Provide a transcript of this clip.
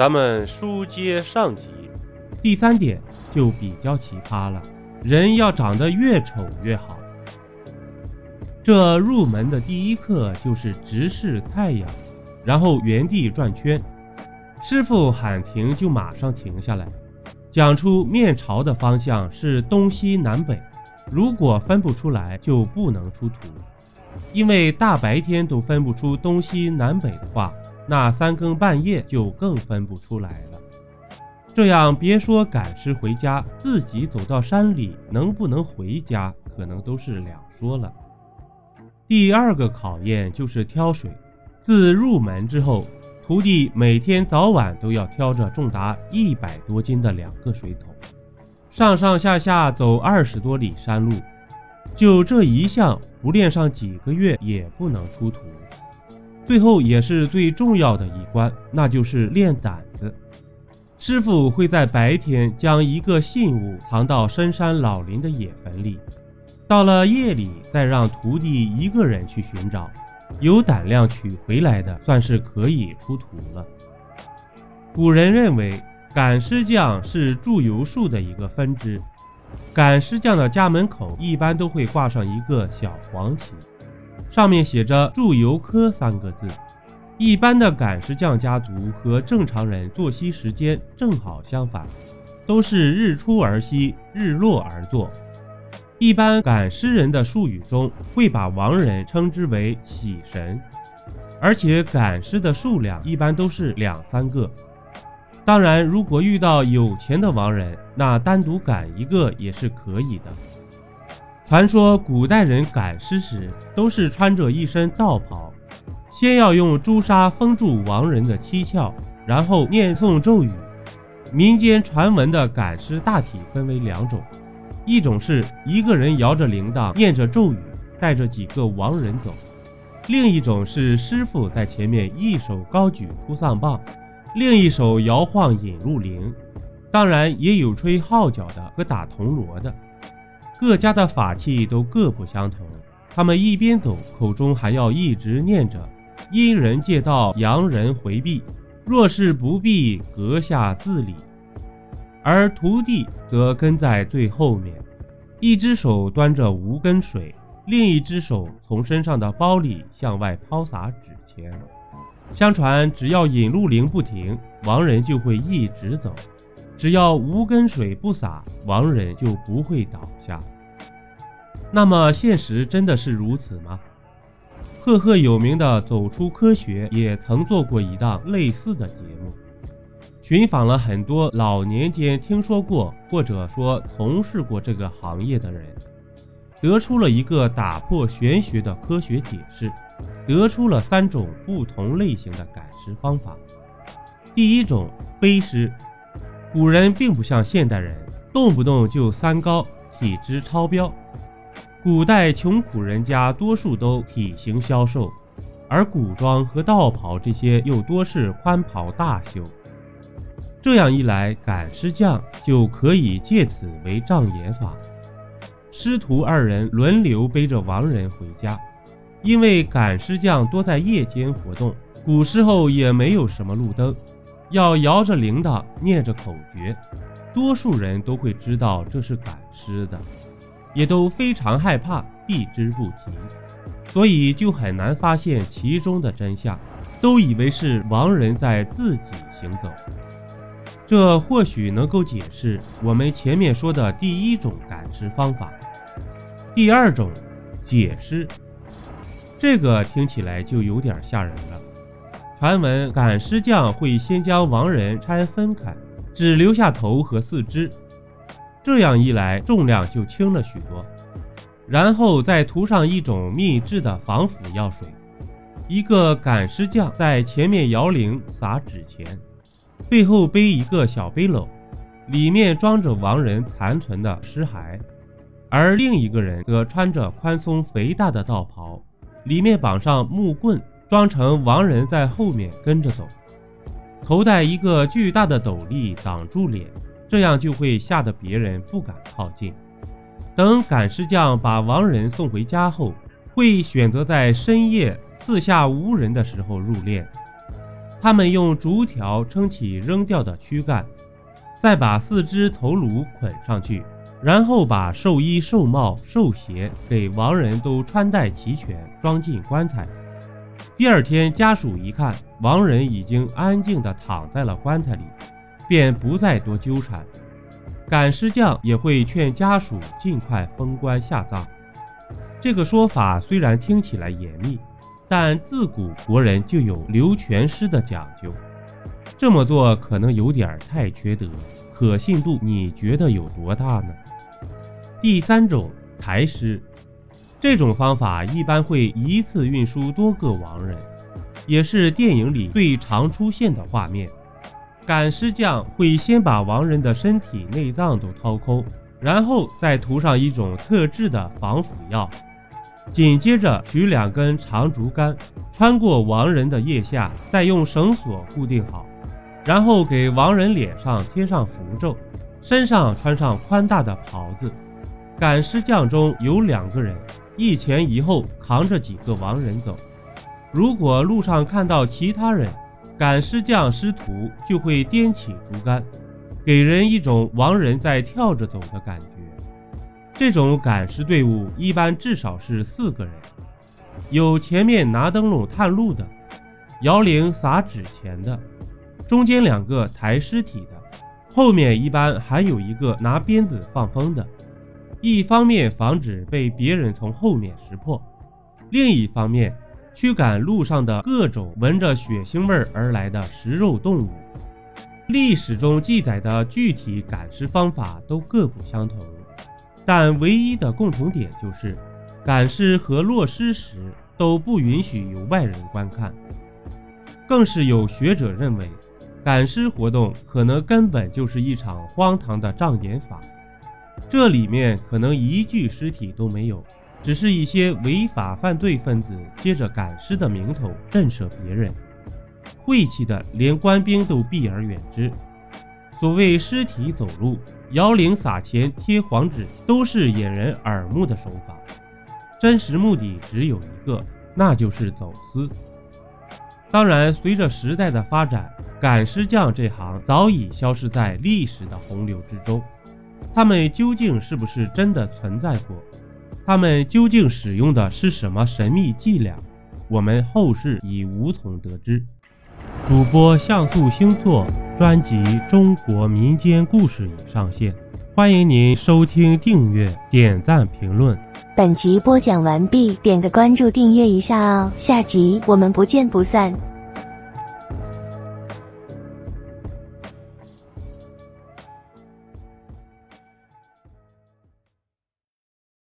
咱们书接上集，第三点就比较奇葩了，人要长得越丑越好。这入门的第一课就是直视太阳，然后原地转圈。师傅喊停就马上停下来，讲出面朝的方向是东西南北，如果分不出来就不能出图。因为大白天都分不出东西南北的话，那三更半夜就更分不出来了。这样别说赶尸回家，自己走到山里能不能回家，可能都是两说了。第二个考验就是挑水。自入门之后，徒弟每天早晚都要挑着重达一百多斤的两个水桶，上上下下走二十多里山路。就这一项，不练上几个月也不能出图。最后也是最重要的一关，那就是练胆子。师傅会在白天将一个信物藏到深山老林的野坟里，到了夜里再让徒弟一个人去寻找，有胆量取回来的，算是可以出徒了。古人认为，赶尸匠是祝由术的一个分支。赶尸匠的家门口一般都会挂上一个小黄旗，上面写着“祝由科”三个字。一般的赶尸匠家族和正常人作息时间正好相反，都是日出而息，日落而作。一般赶尸人的术语中会把亡人称之为“喜神”，而且赶尸的数量一般都是两三个。当然，如果遇到有钱的亡人，那单独赶一个也是可以的。传说古代人赶尸时都是穿着一身道袍，先要用朱砂封住亡人的七窍，然后念诵咒语。民间传闻的赶尸大体分为两种，一种是一个人摇着铃铛念着咒语，带着几个亡人走；另一种是师傅在前面一手高举哭丧棒。另一手摇晃引入铃，当然也有吹号角的和打铜锣的，各家的法器都各不相同。他们一边走，口中还要一直念着“阴人借道，阳人回避，若是不避，阁下自理”。而徒弟则跟在最后面，一只手端着无根水，另一只手从身上的包里向外抛洒纸钱。相传，只要引路铃不停，亡人就会一直走；只要无根水不洒，亡人就不会倒下。那么，现实真的是如此吗？赫赫有名的《走出科学》也曾做过一档类似的节目，寻访了很多老年间听说过或者说从事过这个行业的人，得出了一个打破玄学的科学解释。得出了三种不同类型的赶尸方法。第一种背尸，古人并不像现代人，动不动就三高，体质超标。古代穷苦人家多数都体型消瘦，而古装和道袍这些又多是宽袍大袖。这样一来，赶尸匠就可以借此为障眼法，师徒二人轮流背着亡人回家。因为赶尸匠多在夜间活动，古时候也没有什么路灯，要摇着铃铛念着口诀，多数人都会知道这是赶尸的，也都非常害怕，避之不及，所以就很难发现其中的真相，都以为是亡人在自己行走。这或许能够解释我们前面说的第一种赶尸方法。第二种，解尸。这个听起来就有点吓人了。传闻赶尸匠会先将亡人拆分开，只留下头和四肢，这样一来重量就轻了许多。然后再涂上一种秘制的防腐药水。一个赶尸匠在前面摇铃撒纸钱，背后背一个小背篓，里面装着亡人残存的尸骸，而另一个人则穿着宽松肥大的道袍。里面绑上木棍，装成亡人在后面跟着走，头戴一个巨大的斗笠挡住脸，这样就会吓得别人不敢靠近。等赶尸匠把亡人送回家后，会选择在深夜四下无人的时候入殓。他们用竹条撑起扔掉的躯干，再把四肢头颅捆上去，然后把寿衣、寿帽、寿鞋给亡人都穿戴齐全，装进棺材。第二天，家属一看，亡人已经安静地躺在了棺材里，便不再多纠缠。赶尸匠也会劝家属尽快封棺下葬。这个说法虽然听起来严密。但自古国人就有留全尸的讲究，这么做可能有点太缺德，可信度你觉得有多大呢？第三种抬尸，这种方法一般会一次运输多个亡人，也是电影里最常出现的画面。赶尸匠会先把亡人的身体内脏都掏空，然后再涂上一种特制的防腐药。紧接着取两根长竹竿，穿过亡人的腋下，再用绳索固定好，然后给亡人脸上贴上符咒，身上穿上宽大的袍子。赶尸匠中有两个人，一前一后扛着几个亡人走。如果路上看到其他人，赶尸匠师徒就会掂起竹竿，给人一种亡人在跳着走的感觉。这种赶尸队伍一般至少是四个人，有前面拿灯笼探路的，摇铃撒纸钱的，中间两个抬尸体的，后面一般还有一个拿鞭子放风的。一方面防止被别人从后面识破，另一方面驱赶路上的各种闻着血腥味而来的食肉动物。历史中记载的具体赶尸方法都各不相同。但唯一的共同点就是，赶尸和落尸时都不允许有外人观看。更是有学者认为，赶尸活动可能根本就是一场荒唐的障眼法，这里面可能一具尸体都没有，只是一些违法犯罪分子借着赶尸的名头震慑别人，晦气的连官兵都避而远之。所谓尸体走路。摇铃撒钱贴黄纸都是掩人耳目的手法，真实目的只有一个，那就是走私。当然，随着时代的发展，赶尸匠这行早已消失在历史的洪流之中。他们究竟是不是真的存在过？他们究竟使用的是什么神秘伎俩？我们后世已无从得知。主播像素星座专辑《中国民间故事》已上线，欢迎您收听、订阅、点赞、评论。本集播讲完毕，点个关注，订阅一下哦，下集我们不见不散。